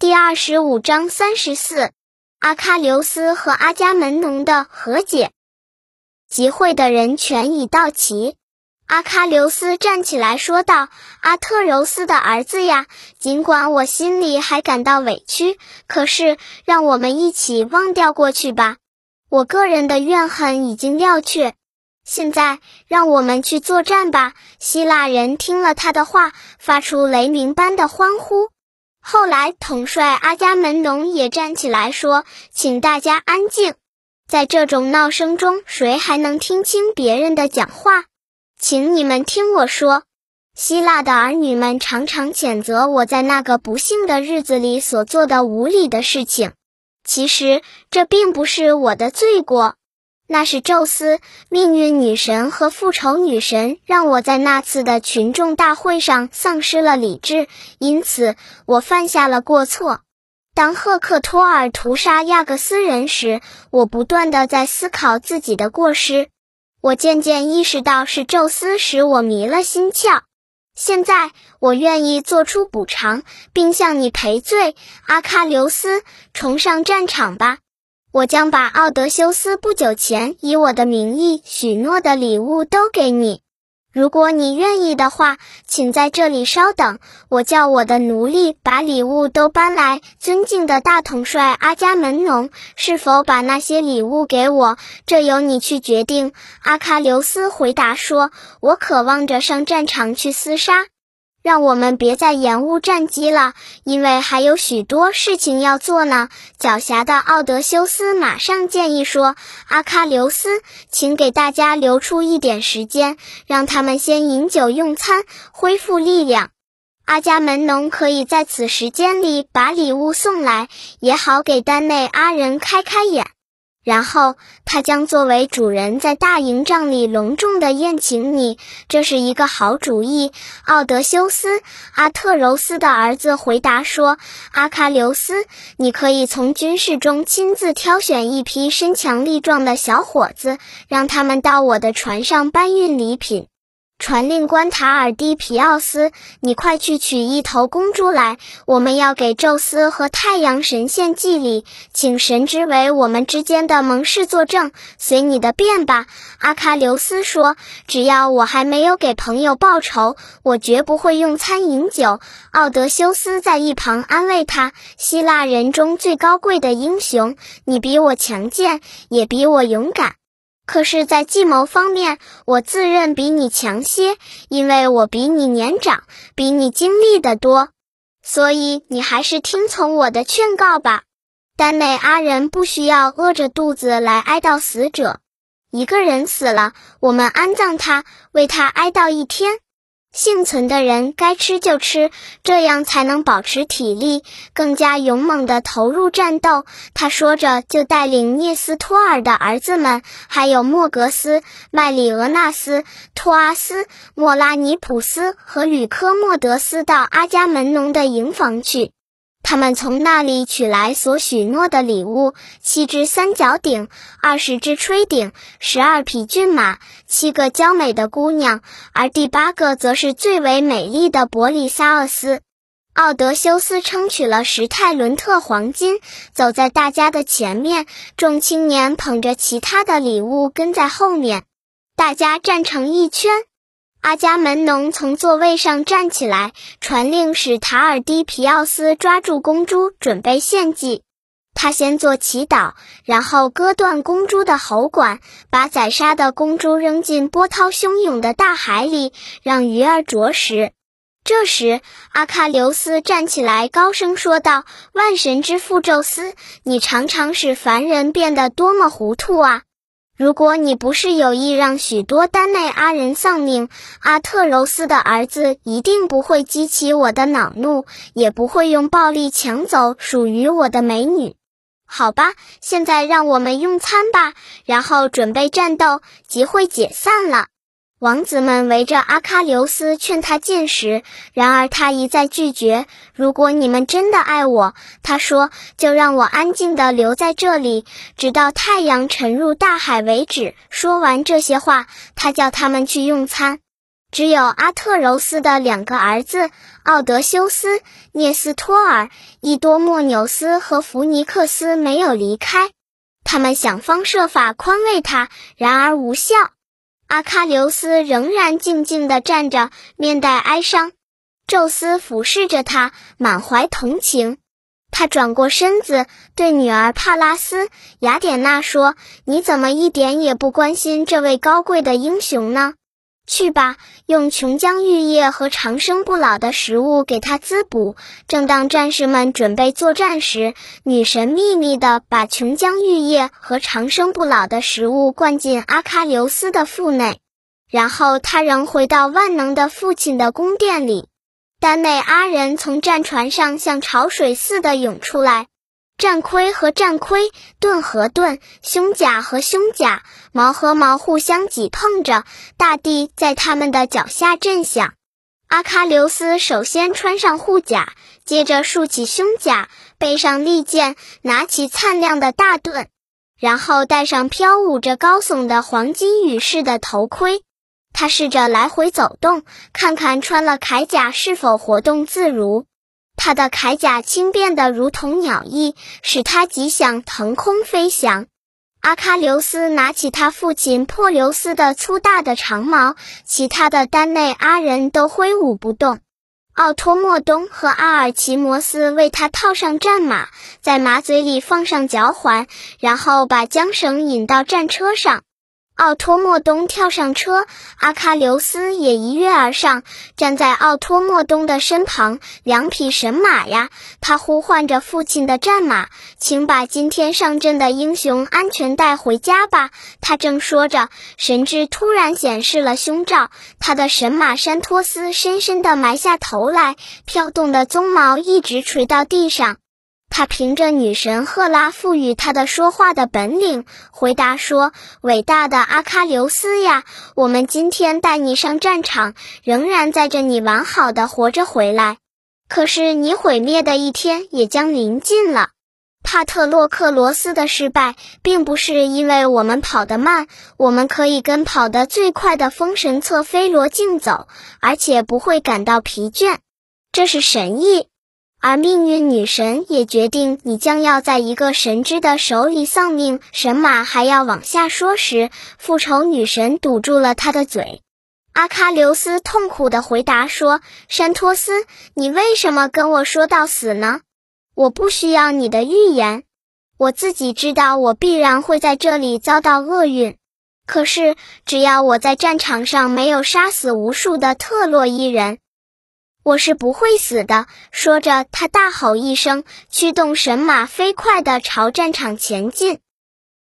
第二十五章三十四，阿喀琉斯和阿伽门农的和解。集会的人全已到齐。阿喀琉斯站起来说道：“阿特柔斯的儿子呀，尽管我心里还感到委屈，可是让我们一起忘掉过去吧。我个人的怨恨已经了却。现在，让我们去作战吧。”希腊人听了他的话，发出雷鸣般的欢呼。后来，统帅阿伽门农也站起来说：“请大家安静，在这种闹声中，谁还能听清别人的讲话？”请你们听我说，希腊的儿女们常常谴责我在那个不幸的日子里所做的无礼的事情。其实这并不是我的罪过，那是宙斯、命运女神和复仇女神让我在那次的群众大会上丧失了理智，因此我犯下了过错。当赫克托尔屠杀亚各斯人时，我不断的在思考自己的过失。我渐渐意识到是宙斯使我迷了心窍，现在我愿意做出补偿，并向你赔罪。阿喀琉斯，重上战场吧！我将把奥德修斯不久前以我的名义许诺的礼物都给你。如果你愿意的话，请在这里稍等，我叫我的奴隶把礼物都搬来。尊敬的大统帅阿伽门农，是否把那些礼物给我，这由你去决定。阿喀琉斯回答说：“我渴望着上战场去厮杀。”让我们别再延误战机了，因为还有许多事情要做呢。狡黠的奥德修斯马上建议说：“阿喀琉斯，请给大家留出一点时间，让他们先饮酒用餐，恢复力量。阿伽门农可以在此时间里把礼物送来，也好给丹内阿人开开眼。”然后他将作为主人在大营帐里隆重的宴请你，这是一个好主意。奥德修斯，阿特柔斯的儿子回答说：“阿喀琉斯，你可以从军事中亲自挑选一批身强力壮的小伙子，让他们到我的船上搬运礼品。”传令官塔尔蒂皮奥斯，你快去取一头公猪来，我们要给宙斯和太阳神献祭礼，请神之为我们之间的盟誓作证。随你的便吧。阿喀琉斯说：“只要我还没有给朋友报仇，我绝不会用餐饮酒。”奥德修斯在一旁安慰他：“希腊人中最高贵的英雄，你比我强健，也比我勇敢。”可是，在计谋方面，我自认比你强些，因为我比你年长，比你经历的多。所以，你还是听从我的劝告吧。丹内阿人不需要饿着肚子来哀悼死者。一个人死了，我们安葬他，为他哀悼一天。幸存的人该吃就吃，这样才能保持体力，更加勇猛地投入战斗。他说着，就带领涅斯托尔的儿子们，还有莫格斯、麦里俄纳斯、托阿斯、莫拉尼普斯和吕科莫德斯到阿伽门农的营房去。他们从那里取来所许诺的礼物：七只三角鼎，二十只吹鼎，十二匹骏马，七个娇美的姑娘，而第八个则是最为美丽的伯利萨厄斯。奥德修斯称取了十泰伦特黄金，走在大家的前面，众青年捧着其他的礼物跟在后面，大家站成一圈。阿伽门农从座位上站起来，传令使塔尔迪皮奥斯抓住公猪，准备献祭。他先做祈祷，然后割断公猪的喉管，把宰杀的公猪扔进波涛汹涌的大海里，让鱼儿啄食。这时，阿喀琉斯站起来，高声说道：“万神之父宙斯，你常常使凡人变得多么糊涂啊！”如果你不是有意让许多丹内阿人丧命，阿特柔斯的儿子一定不会激起我的恼怒，也不会用暴力抢走属于我的美女。好吧，现在让我们用餐吧，然后准备战斗。集会解散了。王子们围着阿喀琉斯劝他进食，然而他一再拒绝。如果你们真的爱我，他说，就让我安静地留在这里，直到太阳沉入大海为止。说完这些话，他叫他们去用餐。只有阿特柔斯的两个儿子奥德修斯、涅斯托尔、伊多莫纽斯和弗尼克斯没有离开，他们想方设法宽慰他，然而无效。阿喀琉斯仍然静静地站着，面带哀伤。宙斯俯视着他，满怀同情。他转过身子，对女儿帕拉斯、雅典娜说：“你怎么一点也不关心这位高贵的英雄呢？”去吧，用琼浆玉液和长生不老的食物给他滋补。正当战士们准备作战时，女神秘密地把琼浆玉液和长生不老的食物灌进阿喀琉斯的腹内，然后他仍回到万能的父亲的宫殿里。丹内阿人从战船上像潮水似的涌出来。战盔和战盔，盾和盾，胸甲和胸甲，矛和矛互相挤碰着，大地在他们的脚下震响。阿喀琉斯首先穿上护甲，接着竖起胸甲，背上利剑，拿起灿亮的大盾，然后戴上飘舞着高耸的黄金羽饰的头盔。他试着来回走动，看看穿了铠甲是否活动自如。他的铠甲轻便的如同鸟翼，使他极想腾空飞翔。阿喀琉斯拿起他父亲珀琉斯的粗大的长矛，其他的丹内阿人都挥舞不动。奥托莫东和阿尔奇摩斯为他套上战马，在马嘴里放上脚环，然后把缰绳引到战车上。奥托莫东跳上车，阿喀琉斯也一跃而上，站在奥托莫东的身旁。两匹神马呀！他呼唤着父亲的战马，请把今天上阵的英雄安全带回家吧。他正说着，神智突然显示了凶兆，他的神马山托斯深深地埋下头来，飘动的鬃毛一直垂到地上。他凭着女神赫拉赋予他的说话的本领，回答说：“伟大的阿喀琉斯呀，我们今天带你上战场，仍然载着你完好的活着回来。可是你毁灭的一天也将临近了。帕特洛克罗斯的失败，并不是因为我们跑得慢，我们可以跟跑得最快的风神策菲罗竞走，而且不会感到疲倦。这是神意。”而命运女神也决定你将要在一个神之的手里丧命。神马还要往下说时，复仇女神堵住了他的嘴。阿喀琉斯痛苦地回答说：“山托斯，你为什么跟我说到死呢？我不需要你的预言，我自己知道我必然会在这里遭到厄运。可是只要我在战场上没有杀死无数的特洛伊人。”我是不会死的。说着，他大吼一声，驱动神马飞快的朝战场前进。